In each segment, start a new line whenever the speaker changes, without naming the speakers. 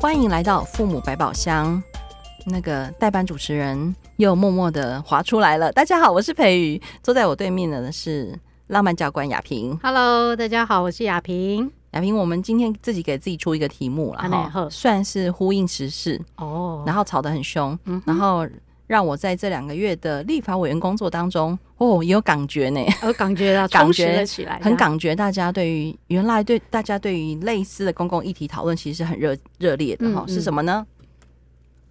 欢迎来到父母百宝箱，那个代班主持人又默默的滑出来了。大家好，我是培瑜，坐在我对面的是浪漫教官雅萍。
Hello，大家好，我是雅萍。
雅萍，我们今天自己给自己出一个题目了哈，算是呼应时事哦，oh. 然后吵得很凶，嗯、然后。让我在这两个月的立法委员工作当中，哦，也有感觉呢，
有感觉到 感觉了起来，
很感觉大家对于原来对大家对于类似的公共议题讨论，其实是很热热烈的哈、嗯嗯。是什么呢？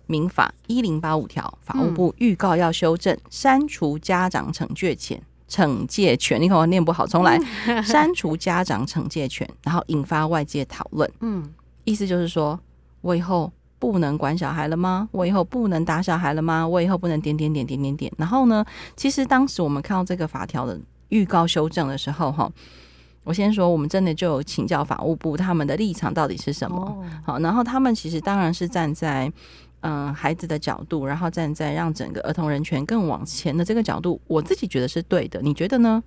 民法一零八五条，法务部预告要修正，删除家长惩戒权，惩戒权，你可能念不好，重来，删除家长惩戒权，然后引发外界讨论。嗯，意思就是说我以后。不能管小孩了吗？我以后不能打小孩了吗？我以后不能点点点点点点。然后呢，其实当时我们看到这个法条的预告修正的时候，哈，我先说，我们真的就有请教法务部他们的立场到底是什么？好，然后他们其实当然是站在嗯、呃、孩子的角度，然后站在让整个儿童人权更往前的这个角度，我自己觉得是对的。你觉得呢？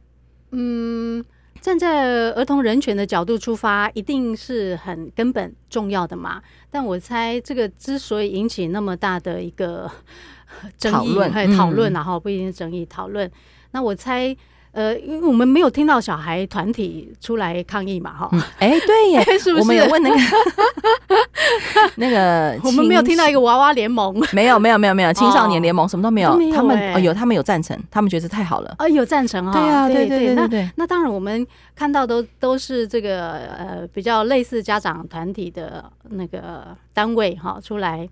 嗯。
站在儿童人权的角度出发，一定是很根本重要的嘛。但我猜，这个之所以引起那么大的一个 争议、还有讨论，然后不一定是争议讨论，那我猜。呃，因为我们没有听到小孩团体出来抗议嘛，哈、嗯，
哎、欸，对耶，是不是？我们有问那个 那个，
我们没有听到一个娃娃联盟，
没有，没有，没有，没有青少年联盟，什么都没有。哦、他们哦，有，他们有赞成，他们觉得太好了。
啊、哦，有赞成啊、哦，
对啊，对对对
那那当然，我们看到都都是这个呃比较类似家长团体的那个单位哈、哦，出来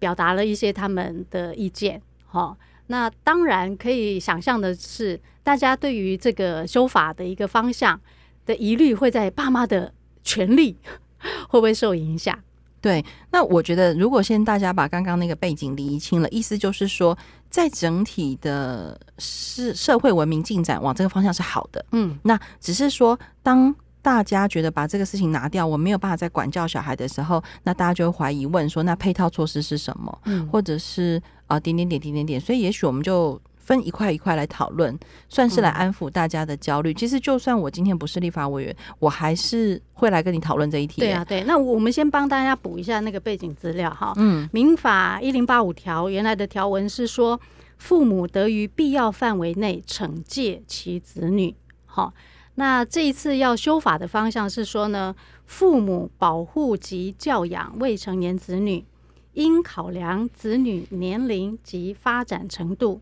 表达了一些他们的意见哈。哦那当然可以想象的是，大家对于这个修法的一个方向的疑虑，会在爸妈的权利 会不会受影响？
对，那我觉得，如果先大家把刚刚那个背景理清了，意思就是说，在整体的是社会文明进展往这个方向是好的。嗯，那只是说当。大家觉得把这个事情拿掉，我没有办法再管教小孩的时候，那大家就会怀疑问说，那配套措施是什么？嗯，或者是啊、呃、点点点点点点，所以也许我们就分一块一块来讨论，算是来安抚大家的焦虑、嗯。其实就算我今天不是立法委员，我还是会来跟你讨论这一题。
对啊，对。那我们先帮大家补一下那个背景资料哈。嗯，民法一零八五条原来的条文是说，父母得于必要范围内惩戒其子女。好。那这一次要修法的方向是说呢，父母保护及教养未成年子女，应考量子女年龄及发展程度，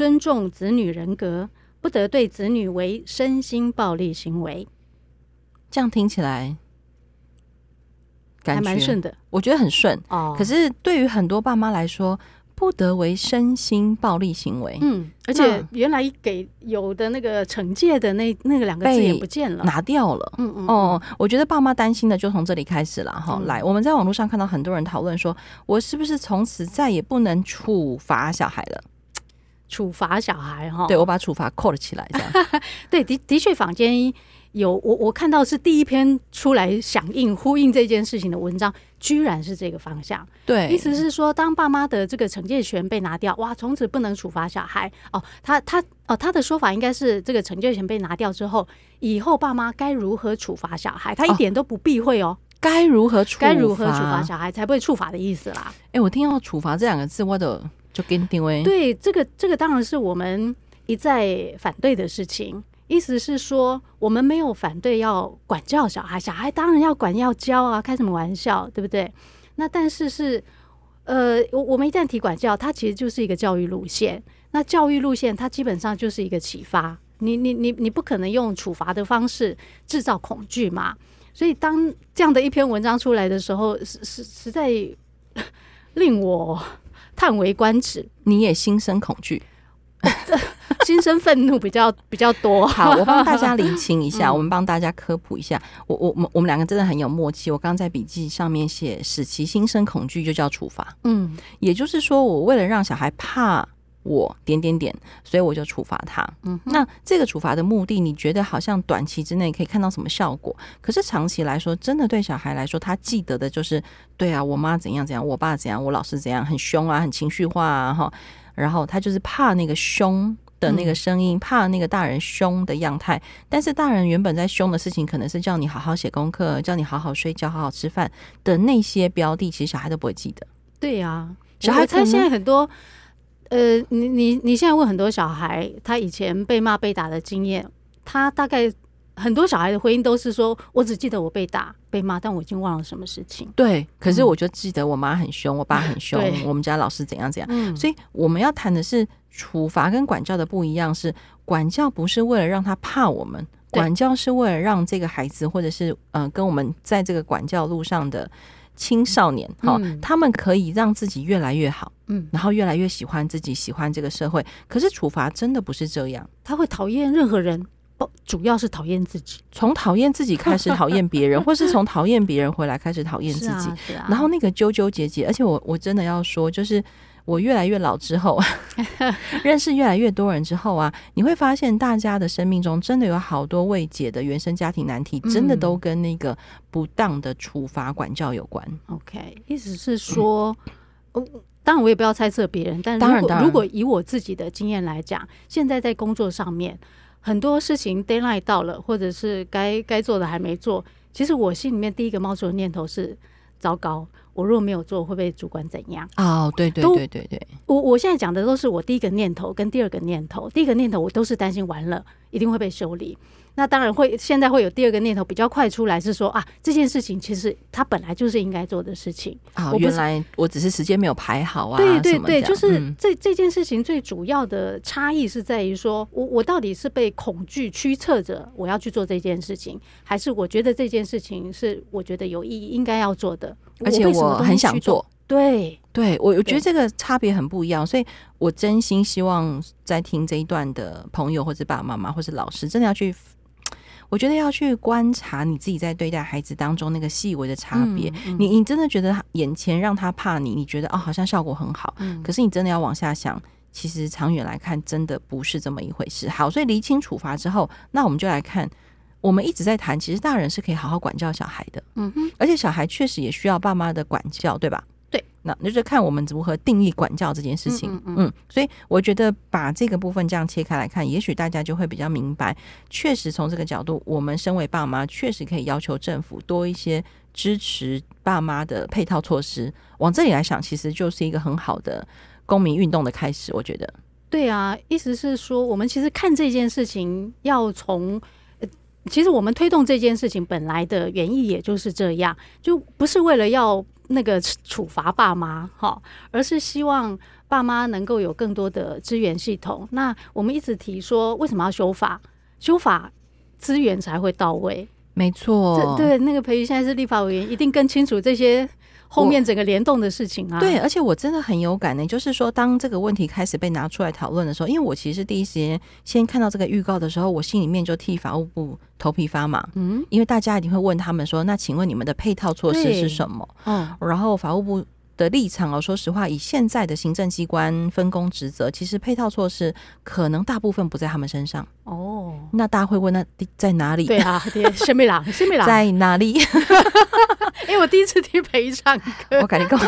尊重子女人格，不得对子女为身心暴力行为。
这样听起来
还蛮顺的，
我觉得很顺哦。可是对于很多爸妈来说，不得为身心暴力行为。嗯，
而且原来给有的那个惩戒的那那个两个字也不见了，
拿掉了。嗯嗯哦，我觉得爸妈担心的就从这里开始了哈、嗯。来，我们在网络上看到很多人讨论说，我是不是从此再也不能处罚小孩了？
处罚小孩哈？
对，我把处罚扣了起来，这样。
对，的的确，坊间。有我我看到是第一篇出来响应呼应这件事情的文章，居然是这个方向。
对，
意思是说，当爸妈的这个惩戒权被拿掉，哇，从此不能处罚小孩。哦，他他哦，他的说法应该是这个惩戒权被拿掉之后，以后爸妈该如何处罚小孩，他一点都不避讳哦。
该如何处
该如何处罚小孩才不会处罚的意思啦。
哎、欸，我听到处罚这两个字，我都就给你定位。
对，这个这个当然是我们一再反对的事情。意思是说，我们没有反对要管教小孩，小孩当然要管要教啊，开什么玩笑，对不对？那但是是，呃，我我们一旦提管教，它其实就是一个教育路线。那教育路线，它基本上就是一个启发。你你你你不可能用处罚的方式制造恐惧嘛？所以当这样的一篇文章出来的时候，实实实在 令我叹为观止。
你也心生恐惧。
心生愤怒比较比较多。
好，我帮大家理清一下，嗯、我们帮大家科普一下。我我我们我们两个真的很有默契。我刚刚在笔记上面写，使其心生恐惧就叫处罚。嗯，也就是说，我为了让小孩怕我点点点，所以我就处罚他。嗯，那这个处罚的目的，你觉得好像短期之内可以看到什么效果？可是长期来说，真的对小孩来说，他记得的就是，对啊，我妈怎样怎样，我爸怎样，我老师怎样，很凶啊，很情绪化啊，哈。然后他就是怕那个凶的那个声音，怕那个大人凶的样态。但是大人原本在凶的事情，可能是叫你好好写功课，叫你好好睡觉，好好吃饭的那些标的，其实小孩都不会记得。
对呀，小孩他现在很多。呃，你你你现在问很多小孩，他以前被骂被打的经验，他大概很多小孩的回应都是说：“我只记得我被打被骂，但我已经忘了什么事情。”
对，可是我就记得我妈很凶，我爸很凶，我们家老师怎样怎样。嗯，所以我们要谈的是处罚跟管教的不一样，是管教不是为了让他怕我们，管教是为了让这个孩子或者是嗯、呃、跟我们在这个管教路上的。青少年，哈、嗯，他们可以让自己越来越好，嗯，然后越来越喜欢自己，喜欢这个社会。可是处罚真的不是这样，
他会讨厌任何人，不，主要是讨厌自己。
从讨厌自己开始讨厌别人，或是从讨厌别人回来开始讨厌自己，啊啊、然后那个纠纠结结。而且我我真的要说，就是。我越来越老之后，认识越来越多人之后啊，你会发现大家的生命中真的有好多未解的原生家庭难题，真的都跟那个不当的处罚管教有关。
OK，意思是说，嗯、当然我也不要猜测别人，但是如果如果以我自己的经验来讲，现在在工作上面很多事情 deadline 到了，或者是该该做的还没做，其实我心里面第一个冒出的念头是：糟糕。我如果没有做，会被主管怎样？
哦，对对对对对，
我我现在讲的都是我第一个念头跟第二个念头。第一个念头我都是担心完了一定会被修理。那当然会，现在会有第二个念头比较快出来，是说啊，这件事情其实它本来就是应该做的事情。
啊，原来我只是时间没有排好啊。
对对对，就是这这件事情最主要的差异是在于说，我我到底是被恐惧驱策着我要去做这件事情，还是我觉得这件事情是我觉得有意义应该要做的，
而且我很想做。
对
对，我我觉得这个差别很不一样，所以我真心希望在听这一段的朋友或者爸爸妈妈或者老师，真的要去。我觉得要去观察你自己在对待孩子当中那个细微的差别。你你真的觉得眼前让他怕你，你觉得哦好像效果很好。嗯、可是你真的要往下想，其实长远来看真的不是这么一回事。好，所以厘清处罚之后，那我们就来看，我们一直在谈，其实大人是可以好好管教小孩的。嗯哼，而且小孩确实也需要爸妈的管教，对吧？那那就是看我们如何定义管教这件事情。嗯，嗯，嗯，所以我觉得把这个部分这样切开来看，也许大家就会比较明白。确实从这个角度，我们身为爸妈，确实可以要求政府多一些支持爸妈的配套措施。往这里来想，其实就是一个很好的公民运动的开始。我觉得，
对啊，意思是说，我们其实看这件事情要从，其实我们推动这件事情本来的原意也就是这样，就不是为了要。那个处罚爸妈哈，而是希望爸妈能够有更多的资源系统。那我们一直提说，为什么要修法？修法资源才会到位。
没错，
对，那个培育现在是立法委员，一定更清楚这些。后面整个联动的事情啊，
对，而且我真的很有感呢。就是说，当这个问题开始被拿出来讨论的时候，因为我其实第一时间先看到这个预告的时候，我心里面就替法务部头皮发麻。嗯，因为大家一定会问他们说：“那请问你们的配套措施是什么？”嗯，然后法务部的立场哦，说实话，以现在的行政机关分工职责，其实配套措施可能大部分不在他们身上。哦，那大家会问，那在哪里？
对啊，对，仙妹郎，仙妹郎
在哪里？
因为我第一次听培唱歌，
我跟你讲，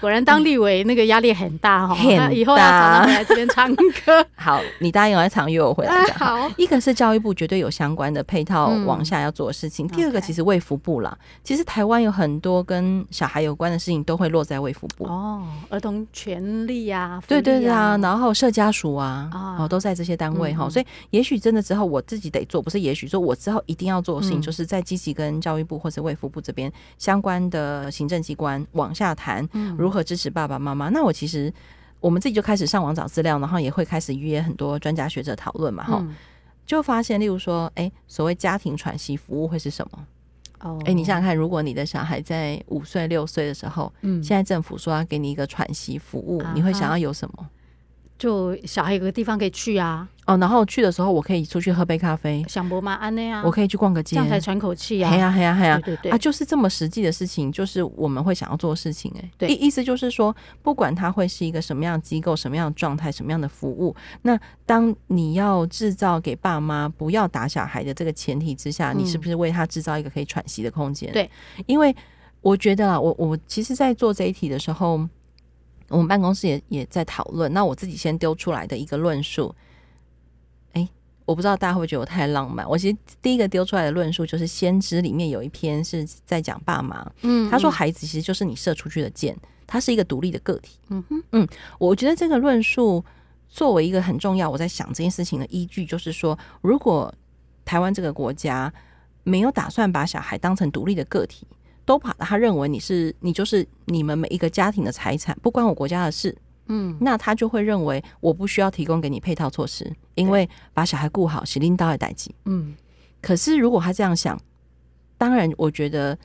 果然当立委那个压力很大哈，
很大，
以后要常常回来这边唱歌。
好，你答应我，常约我回来讲。
好，
一个是教育部绝对有相关的配套往下要做的事情，第二个其实卫福部啦，其实台湾有很多跟小孩有关的事情都会落在卫福部。
哦，儿童权利呀，
对对对啊，然后社家属啊，哦都在这些单位哈，所以也许真的之后我自己得做，不是也许说我之后一定要做的事情，就是在积极跟教育部或者卫福部这边。相关的行政机关往下谈如何支持爸爸妈妈。那我其实我们自己就开始上网找资料，然后也会开始预约很多专家学者讨论嘛。哈，就发现，例如说，哎，所谓家庭喘息服务会是什么？哦，哎，你想想看，如果你的小孩在五岁六岁的时候，嗯，现在政府说要给你一个喘息服务，你会想要有什么？
就小孩有个地方可以去啊。
哦，然后去的时候我可以出去喝杯咖啡，
想伯妈安内啊，
我可以去逛个街，
这样才喘口气啊。
嘿呀嘿呀嘿呀，
对对对
啊，就是这么实际的事情，就是我们会想要做的事情、欸。哎，
对，
意意思就是说，不管它会是一个什么样的机构、什么样的状态、什么样的服务，那当你要制造给爸妈不要打小孩的这个前提之下，你是不是为他制造一个可以喘息的空间？
对，
因为我觉得啊，我我其实，在做这一题的时候，我们办公室也也在讨论。那我自己先丢出来的一个论述。哎我不知道大家会不会觉得我太浪漫。我其实第一个丢出来的论述就是《先知》里面有一篇是在讲爸妈。嗯，他说孩子其实就是你射出去的箭，他是一个独立的个体。嗯哼，嗯，我觉得这个论述作为一个很重要，我在想这件事情的依据就是说，如果台湾这个国家没有打算把小孩当成独立的个体，都把他认为你是你就是你们每一个家庭的财产，不关我国家的事。嗯，那他就会认为我不需要提供给你配套措施，因为把小孩顾好是领导的代际。嗯，可是如果他这样想，当然我觉得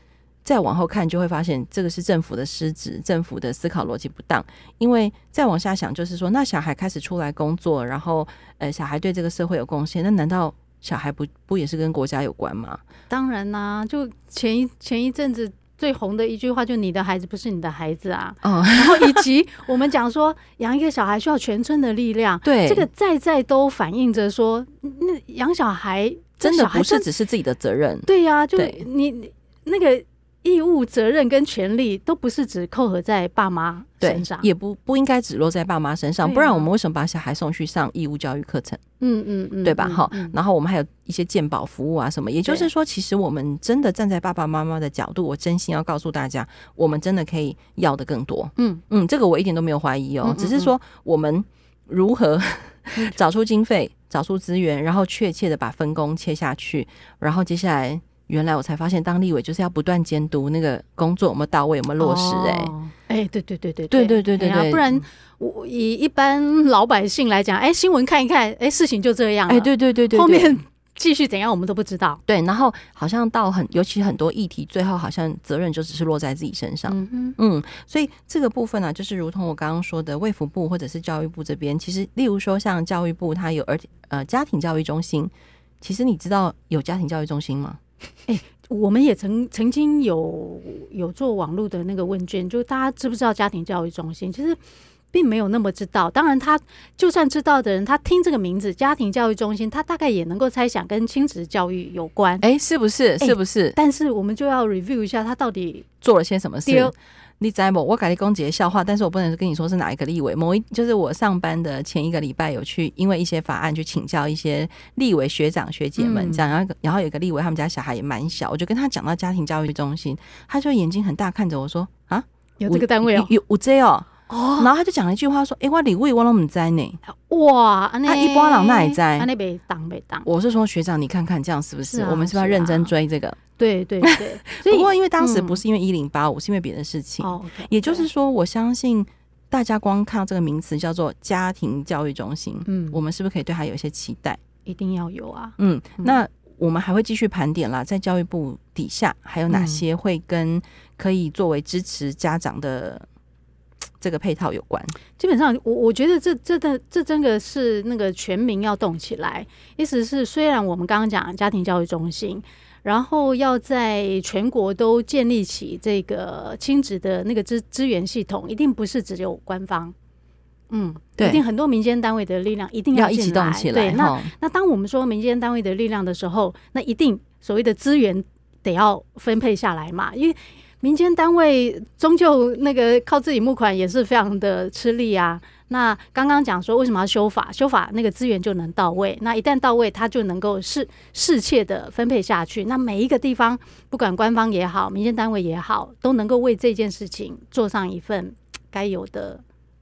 再往后看就会发现这个是政府的失职，政府的思考逻辑不当。因为再往下想，就是说，那小孩开始出来工作，然后呃，小孩对这个社会有贡献，那难道小孩不不也是跟国家有关吗？
当然啦、啊，就前一前一阵子。最红的一句话就“你的孩子不是你的孩子啊”，嗯，然后以及我们讲说养一个小孩需要全村的力量，
对，
这个在在都反映着说，那养小孩
真的不是只是自己的责任，
对呀、啊，就你那个。义务、责任跟权利都不是只扣合在爸妈身上，
也不不应该只落在爸妈身上。不然我们为什么把小孩送去上义务教育课程？嗯嗯嗯，对吧？好，然后我们还有一些鉴宝服务啊什么。也就是说，其实我们真的站在爸爸妈妈的角度，我真心要告诉大家，我们真的可以要的更多。嗯嗯，这个我一点都没有怀疑哦，只是说我们如何 找出经费、找出资源，然后确切的把分工切下去，然后接下来。原来我才发现，当立委就是要不断监督那个工作有没有到位，有没有落实、欸。哎，
哎，对对对对
对对对对对，
不然我以一般老百姓来讲，哎、欸，新闻看一看，哎、欸，事情就这样。哎，
对对对对，
后面继续怎样，我们都不知道。
对，然后好像到很，尤其很多议题，最后好像责任就只是落在自己身上。嗯哼嗯，所以这个部分呢、啊，就是如同我刚刚说的，卫福部或者是教育部这边，其实例如说像教育部，它有而呃家庭教育中心，其实你知道有家庭教育中心吗？
哎、欸。我们也曾曾经有有做网络的那个问卷，就大家知不知道家庭教育中心？其实并没有那么知道。当然，他就算知道的人，他听这个名字“家庭教育中心”，他大概也能够猜想跟亲子教育有关。
哎，是不是？是不是？
但是我们就要 review 一下，他到底
做了些什么事。你知不？我改立公姐的笑话，但是我不能跟你说是哪一个立委。某一就是我上班的前一个礼拜有去，因为一些法案去请教一些立委学长学姐们，这样。然后然后有个立委，他们家小孩也蛮小，我就跟他讲到家庭教育中心，他就眼睛很大看着我说：“啊，
有这个单位哦，
有有这哦。”哦，然后他就讲了一句话说：“哎、欸，我立委我都不知呢。”
哇，
他一般人那也在？
那被当被当。
我是说学长，你看看这样是不是？是啊、我们是不是要认真追这个？
对对对。
不过因为当时不是因为一零八五，是因为别的事情。哦、okay，也就是说，我相信大家光看到这个名词叫做家庭教育中心，嗯，我们是不是可以对他有一些期待？
一定要有啊。
嗯，那我们还会继续盘点啦，在教育部底下还有哪些会跟可以作为支持家长的。这个配套有关，
基本上我我觉得这这的这真的是那个全民要动起来。意思是，虽然我们刚刚讲家庭教育中心，然后要在全国都建立起这个亲子的那个资资源系统，一定不是只有官方，嗯，对，一定很多民间单位的力量一定要，
要一起动起来。对，
那那当我们说民间单位的力量的时候，那一定所谓的资源得要分配下来嘛，因为。民间单位终究那个靠自己募款也是非常的吃力啊。那刚刚讲说为什么要修法？修法那个资源就能到位。那一旦到位，它就能够适适切的分配下去。那每一个地方，不管官方也好，民间单位也好，都能够为这件事情做上一份该有的。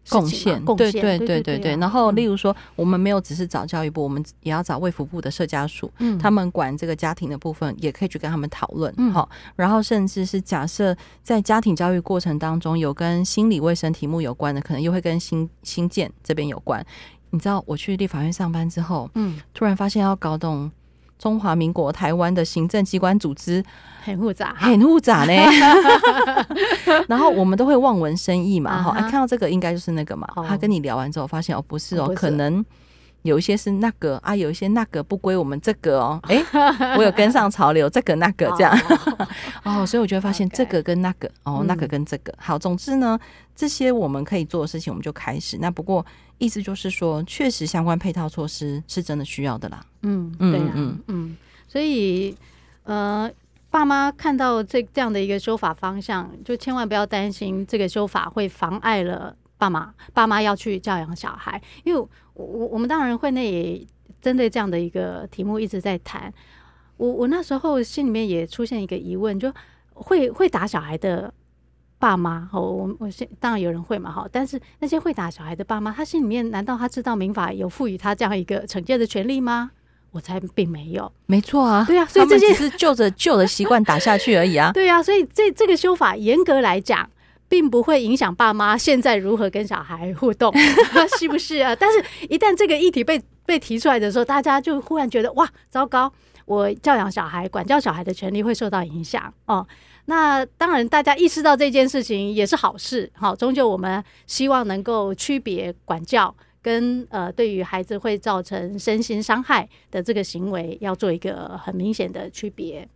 贡献，
对对对对对。然后，例如说，我们没有只是找教育部，我们也要找卫福部的社家署，嗯，他们管这个家庭的部分，也可以去跟他们讨论，好。然后，甚至是假设在家庭教育过程当中有跟心理卫生题目有关的，可能又会跟新新建这边有关。你知道，我去立法院上班之后，嗯，突然发现要搞懂中华民国台湾的行政机关组织。
很复杂，
很复杂呢。然后我们都会望文生义嘛，哈、uh. 啊，看到这个应该就是那个嘛。Oh. 他跟你聊完之后，发现哦，不是哦，oh, 可能。有一些是那个啊，有一些那个不归我们这个哦。哎，我有跟上潮流，这个那个这样 哦，所以我就会发现这个跟那个哦，那个跟这个好。总之呢，这些我们可以做的事情，我们就开始。那不过意思就是说，确实相关配套措施是真的需要的啦。嗯嗯嗯嗯
嗯，所以呃，爸妈看到这这样的一个修法方向，就千万不要担心这个修法会妨碍了。爸妈，爸妈要去教养小孩，因为我我我们当然会内也针对这样的一个题目一直在谈。我我那时候心里面也出现一个疑问，就会会打小孩的爸妈，哦，我我现当然有人会嘛，哈，但是那些会打小孩的爸妈，他心里面难道他知道民法有赋予他这样一个惩戒的权利吗？我猜并没有，
没错啊，
对啊，所以这些
是就着旧的习惯打下去而已啊，
对啊，所以这这个修法严格来讲。并不会影响爸妈现在如何跟小孩互动，是不是啊？但是，一旦这个议题被被提出来的时候，大家就忽然觉得哇，糟糕！我教养小孩、管教小孩的权利会受到影响哦。那当然，大家意识到这件事情也是好事。好，终究我们希望能够区别管教跟呃，对于孩子会造成身心伤害的这个行为，要做一个很明显的区别。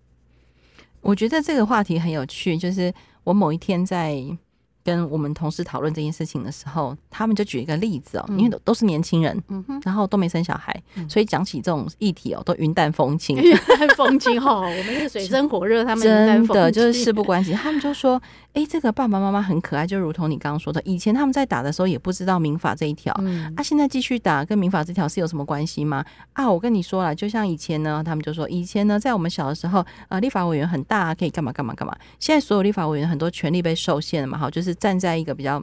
我觉得这个话题很有趣，就是我某一天在。跟我们同事讨论这件事情的时候，他们就举一个例子哦，因为都都是年轻人，嗯哼，然后都没生小孩，所以讲起这种议题哦，都云淡风轻，
云淡风轻哈。我们是水深火热，他们
真的就是事不关己。他们就说，哎，这个爸爸妈妈很可爱，就如同你刚刚说的，以前他们在打的时候也不知道民法这一条，啊，现在继续打，跟民法这条是有什么关系吗？啊，我跟你说了，就像以前呢，他们就说，以前呢，在我们小的时候，呃，立法委员很大，可以干嘛干嘛干嘛。现在所有立法委员很多权利被受限了嘛，哈，就是。站在一个比较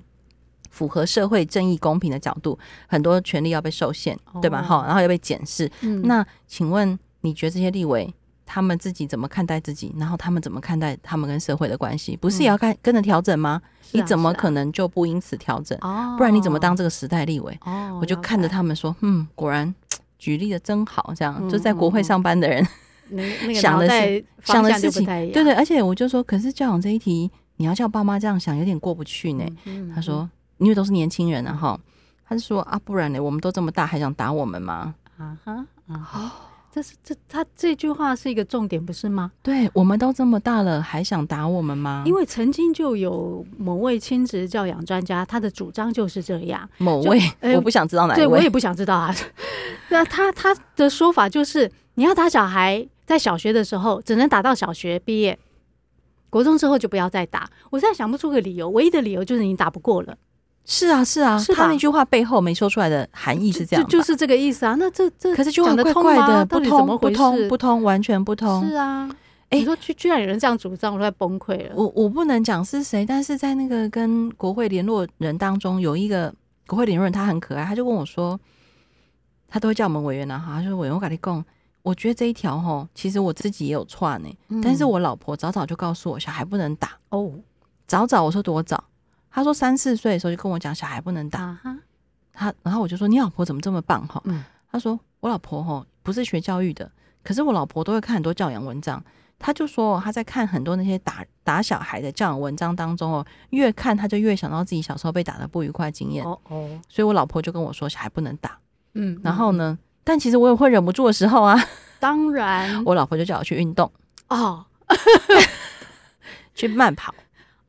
符合社会正义公平的角度，很多权利要被受限，对吧？哈，然后要被检视。嗯、那请问，你觉得这些立委他们自己怎么看待自己？然后他们怎么看待他们跟社会的关系？不是也要跟跟着调整吗？嗯、你怎么可能就不因此调整？啊、不然你怎么当这个时代立委？哦、我就看着他们说，嗯，果然举例的真好，这样、嗯、就在国会上班的人，想的是想的事情，对对。而且我就说，可是教养这一题。你要叫爸妈这样想，有点过不去呢。他说：“因为都是年轻人啊，哈。”他就说：“啊，不然呢？我们都这么大，还想打我们吗？”啊哈啊哈！这是这他这句话是一个重点，不是吗？对，我们都这么大了，还想打我们吗？因为曾经就有某位亲职教养专家，他的主张就是这样。某位，我不想知道哪一位，对，我也不想知道啊。那他他的说法就是，你要打小孩，在小学的时候只能打到小学毕业。国中之后就不要再打，我现在想不出个理由，唯一的理由就是你打不过了。是啊，是啊，是他那句话背后没说出来的含义是这样，就，就是这个意思啊。那这这可是就很怪怪的，不通不通不通，完全不通。是啊，哎、欸，你说居居然有人这样主张，我都快崩溃了。我我不能讲是谁，但是在那个跟国会联络人当中，有一个国会联络人，他很可爱，他就问我说，他都会叫我们委员啊，哈，他说委员我跟你讲。我觉得这一条哈，其实我自己也有串呢。嗯、但是我老婆早早就告诉我，小孩不能打哦。早早我说多早？他说三四岁的时候就跟我讲，小孩不能打。啊、他然后我就说，你老婆怎么这么棒哈？嗯、他说我老婆哈不是学教育的，可是我老婆都会看很多教养文章。他就说他在看很多那些打打小孩的教养文章当中哦，越看他就越想到自己小时候被打的不愉快经验。哦哦，所以我老婆就跟我说，小孩不能打。嗯，然后呢？但其实我也会忍不住的时候啊，当然，我老婆就叫我去运动哦，去慢跑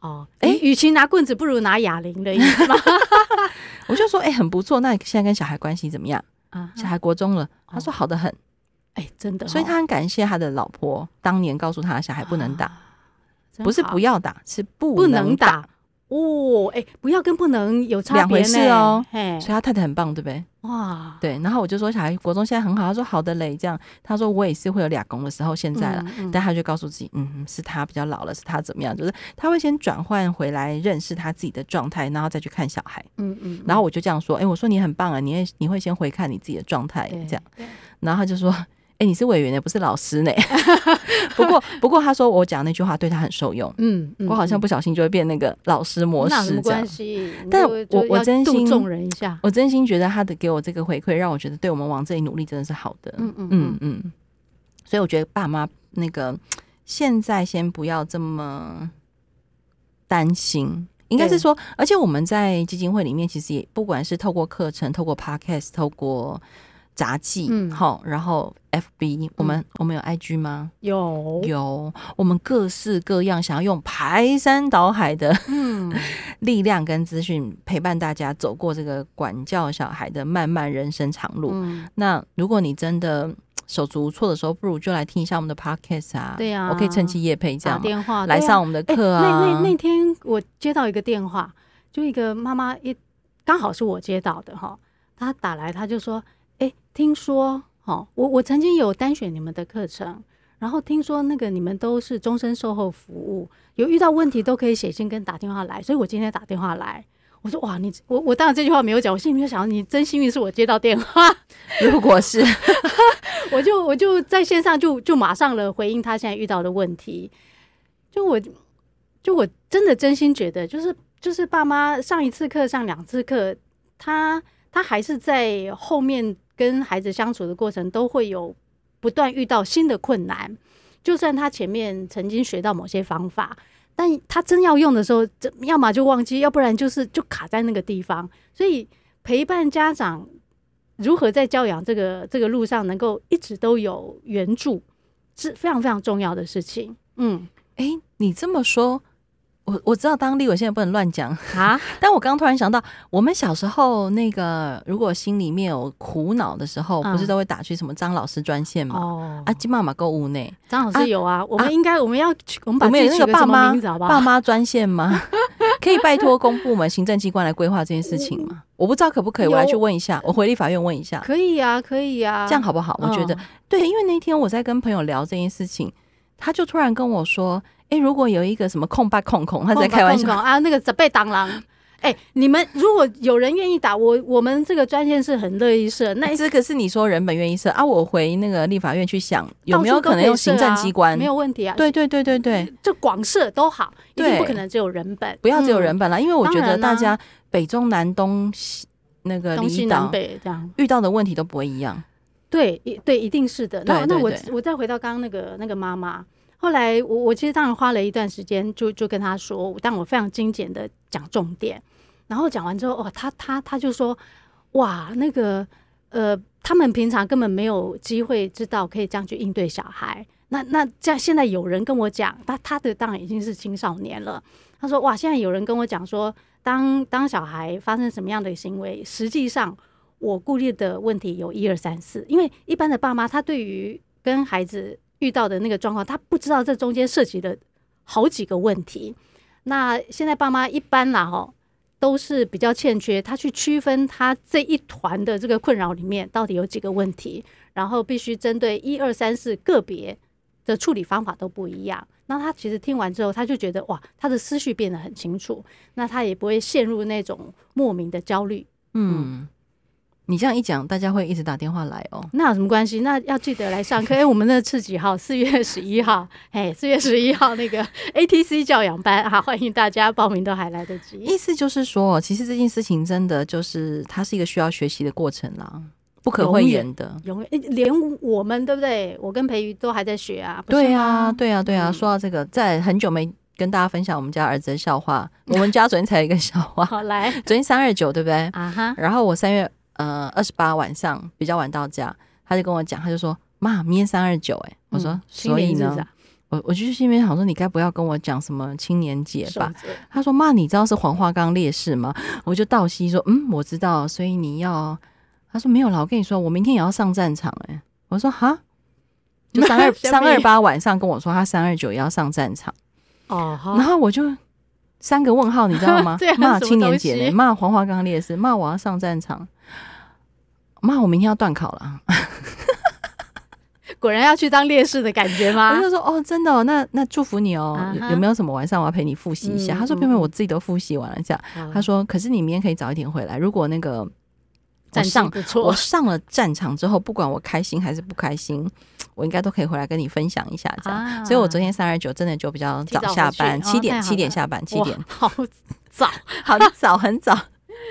哦。哎、欸，与其拿棍子，不如拿哑铃的意思吗？我就说，哎、欸，很不错。那你现在跟小孩关系怎么样？啊，小孩国中了，他说好的很。哎、欸，真的、哦，所以他很感谢他的老婆当年告诉他，小孩不能打，啊、不是不要打，是不能打。哦，哎、欸，不要跟不能有差别两回事哦。嘿所以他太太很棒，对不对？哇，对。然后我就说，小孩国中现在很好。他说好的嘞，这样。他说我也是会有俩公的时候，现在了。嗯嗯、但他就告诉自己，嗯，是他比较老了，是他怎么样？就是他会先转换回来，认识他自己的状态，然后再去看小孩。嗯嗯。嗯然后我就这样说，哎、欸，我说你很棒啊，你会你会先回看你自己的状态，这样。然后他就说。哎、欸，你是委员呢，不是老师呢。不过，不过他说我讲那句话对他很受用。嗯，嗯，我好像不小心就会变那个老师模式这样。但我我真心重人一下，我真心觉得他的给我这个回馈，让我觉得对我们往这里努力真的是好的。嗯嗯嗯嗯。所以我觉得爸妈那个现在先不要这么担心。应该是说，而且我们在基金会里面，其实也不管是透过课程、透过 Podcast、透过杂技，嗯，好，然后 FB，我们、嗯、我们有 IG 吗？
有
有，我们各式各样想要用排山倒海的嗯 力量跟资讯陪伴大家走过这个管教小孩的漫漫人生长路。嗯、那如果你真的手足无措的时候，不如就来听一下我们的 podcast 啊！
对呀、啊，
我可以趁机夜陪这样
电话
来上我们的课啊。
啊欸、那那那天我接到一个电话，就一个妈妈一刚好是我接到的哈，她打来，她就说：“哎、欸，听说哦，我我曾经有单选你们的课程，然后听说那个你们都是终身售后服务，有遇到问题都可以写信跟打电话来，所以我今天打电话来。”我说哇，你我我当然这句话没有讲，我心里面想，你真幸运是我接到电话。
如果是，
我就我就在线上就就马上了回应他现在遇到的问题。就我就我真的真心觉得，就是就是爸妈上一次课上两次课，他他还是在后面跟孩子相处的过程都会有不断遇到新的困难，就算他前面曾经学到某些方法。但他真要用的时候，这要么就忘记，要不然就是就卡在那个地方。所以陪伴家长如何在教养这个这个路上能够一直都有援助，是非常非常重要的事情。嗯，
哎、欸，你这么说。我我知道当立委现在不能乱讲啊，但我刚刚突然想到，我们小时候那个如果心里面有苦恼的时候，不是都会打去什么张老师专线吗？哦，啊，金妈妈购物呢？
张老师有啊，我们应该我们要我们把
我们有那个爸妈
爸
妈专线吗？可以拜托公部门行政机关来规划这件事情吗？我不知道可不可以，我来去问一下，我回立法院问一下。
可以啊，可以啊，
这样好不好？我觉得对，因为那天我在跟朋友聊这件事情，他就突然跟我说。哎、欸，如果有一个什么空吧空空，他在开玩笑
啊，那个责备当狼。哎、欸，你们如果有人愿意打我，我们这个专线是很乐意设。那
这个是你说人本愿意设啊？我回那个立法院去想，有没有可能用行政机关？
没有问题啊。
对对对对对，
就广设都好，一定不可能只有人本，
不要只有人本了，嗯、因为我觉得大家北中南东西那个
东西南北这样
遇到的问题都不会一样。
对，对，一定是的。那那我我再回到刚刚那个那个妈妈。后来我我其实当然花了一段时间，就就跟她说，但我非常精简的讲重点，然后讲完之后，哦，她她她就说，哇，那个呃，他们平常根本没有机会知道可以这样去应对小孩。那那这样现在有人跟我讲，他他的当然已经是青少年了。他说，哇，现在有人跟我讲说，当当小孩发生什么样的行为，实际上我顾虑的问题有一二三四，因为一般的爸妈他对于跟孩子。遇到的那个状况，他不知道这中间涉及了好几个问题。那现在爸妈一般啦，哈，都是比较欠缺，他去区分他这一团的这个困扰里面到底有几个问题，然后必须针对一二三四个别的处理方法都不一样。那他其实听完之后，他就觉得哇，他的思绪变得很清楚，那他也不会陷入那种莫名的焦虑。嗯。
你这样一讲，大家会一直打电话来哦。
那有什么关系？那要记得来上课。哎、欸，我们那次几号？四月十一号。哎，四月十一号那个 ATC 教养班啊，欢迎大家报名，都还来得及。
意思就是说，其实这件事情真的就是它是一个需要学习的过程啦，不可讳言的。
永远、欸，连我们对不对？我跟培瑜都还在学啊。
对啊，对啊，对啊。说到这个，在很久没跟大家分享我们家儿子的笑话。我们家昨天才有一个笑话。
好来，
昨天三二九对不对？
啊哈。
然后我三月。呃，二十八晚上比较晚到家，他就跟我讲，他就说：“妈，明天三二九。”哎，我说：“所以呢？”我我就心里面想说：“你该不要跟我讲什么青年节吧？”他说：“妈，你知道是黄花岗烈士吗？”我就倒吸说：“嗯，我知道。”所以你要？他说：“没有啦，我跟你说，我明天也要上战场。”哎，我说：“哈，就三二 三二八晚上跟我说，他三二九也要上战场。”哦，然后我就三个问号，你知道吗？骂青年节呢？骂黄花岗烈士？骂我要上战场？妈，我明天要断考了，
果然要去当烈士的感觉吗？
我就说哦，真的哦，那那祝福你哦。Uh huh. 有，有没有什么晚上我要陪你复习一下？嗯、他说：“妹妹，我自己都复习完了。”这样，嗯、他说：“可是你明天可以早一点回来。如果那个我上我上了战场之后，不管我开心还是不开心，我应该都可以回来跟你分享一下。这样，啊、所以我昨天三二九真的就比较早下班，七点七点下班，七点
好早，
好早，很早，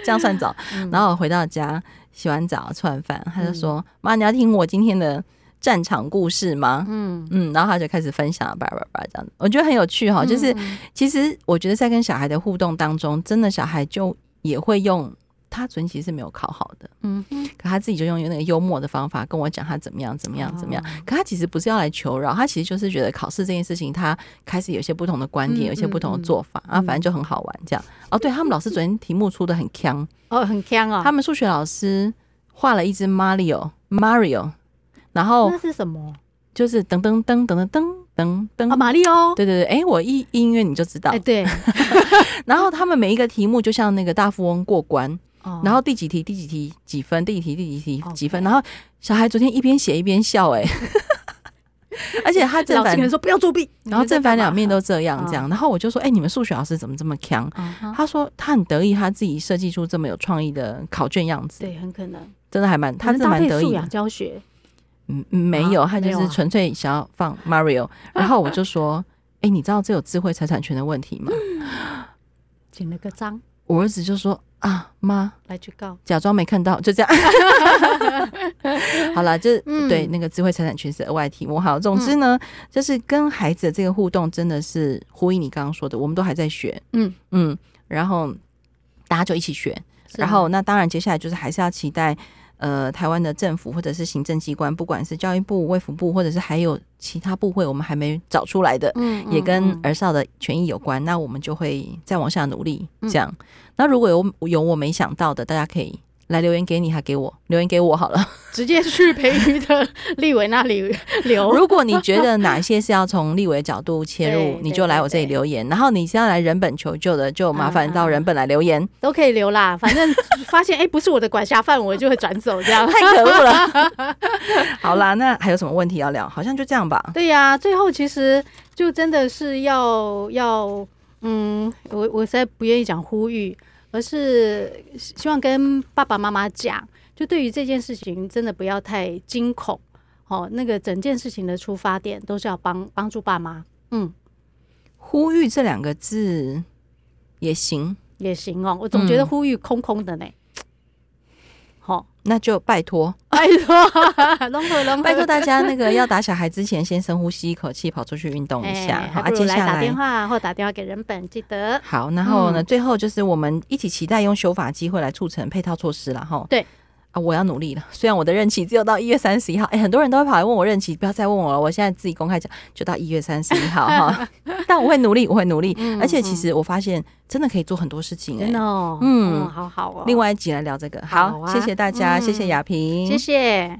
这样算早。嗯、然后我回到家。”洗完澡，吃完饭，他就说：“妈、嗯，你要听我今天的战场故事吗？嗯嗯，然后他就开始分享叭叭叭这样子，我觉得很有趣哈。就是其实我觉得在跟小孩的互动当中，真的小孩就也会用。他昨天其实是没有考好的。嗯可他自己就用那个幽默的方法跟我讲他怎么样怎么样怎么样。可他其实不是要来求饶他其实就是觉得考试这件事情他开始有些不同的观点有些不同的做法啊反正就很好玩这样。哦对他们老师昨天题目出的很强。
哦很强哦
他们数学老师画了一只马里奥 mario 然后
那是什么？
就是噔噔噔噔噔噔噔。
马里奥
对对对哎我一音乐你就知道。
对。
然后他们每一个题目就像那个大富翁过关然后第几题第几题几分？第几题第几题几分？然后小孩昨天一边写一边笑，哎，而且他正反
说不要作弊，
然后正反两面都这样这样。然后我就说，哎，你们数学老师怎么这么强？他说他很得意，他自己设计出这么有创意的考卷样子。
对，很可能
真的还蛮，他真的蛮得意。
教学，
嗯，没有，他就是纯粹想要放 Mario。然后我就说，哎，你知道这有智慧财产权的问题吗？
紧了个章。
我儿子就说。啊妈，
来去告，
假装没看到，就这样。好了，就、嗯、对那个智慧财产权是额外题目。好，总之呢，嗯、就是跟孩子的这个互动真的是呼应你刚刚说的，我们都还在学，嗯嗯，然后大家就一起学，然后那当然接下来就是还是要期待。呃，台湾的政府或者是行政机关，不管是教育部、卫福部，或者是还有其他部会，我们还没找出来的，嗯，也跟儿少的权益有关，那我们就会再往下努力。这样，那如果有有我没想到的，大家可以。来留言给你，还给我留言给我好了，
直接去培育的立委那里留。
如果你觉得哪些是要从立委角度切入，你就来我这里留言。然后你是要来人本求救的，就麻烦到人本来留言，
都可以留啦。反正发现哎，不是我的管辖范围，就会转走，这样
太可恶了。好啦，那还有什么问题要聊？好像就这样吧。
对呀，最后其实就真的是要要，嗯，我我实在不愿意讲呼吁。而是希望跟爸爸妈妈讲，就对于这件事情，真的不要太惊恐。哦，那个整件事情的出发点都是要帮帮助爸妈。嗯，
呼吁这两个字也行，
也行哦。我总觉得呼吁空空的呢。嗯。
那就拜托，
拜托，
拜托大家，那个要打小孩之前，先深呼吸一口气，跑出去运动一下。
好，接下来打电话 或打电话给人本，记得。
好，然后呢，最后就是我们一起期待用修法机会来促成配套措施了哈。
对。
啊，我要努力了。虽然我的任期只有到一月三十一号，哎，很多人都会跑来问我任期，不要再问我了。我现在自己公开讲，就到一月三十一号哈。但我会努力，我会努力。嗯、而且其实我发现真的可以做很多事情，哎，
哦，嗯，好好哦。
另外一集来聊这个，好，好啊、谢谢大家，嗯、谢谢雅萍，
谢谢。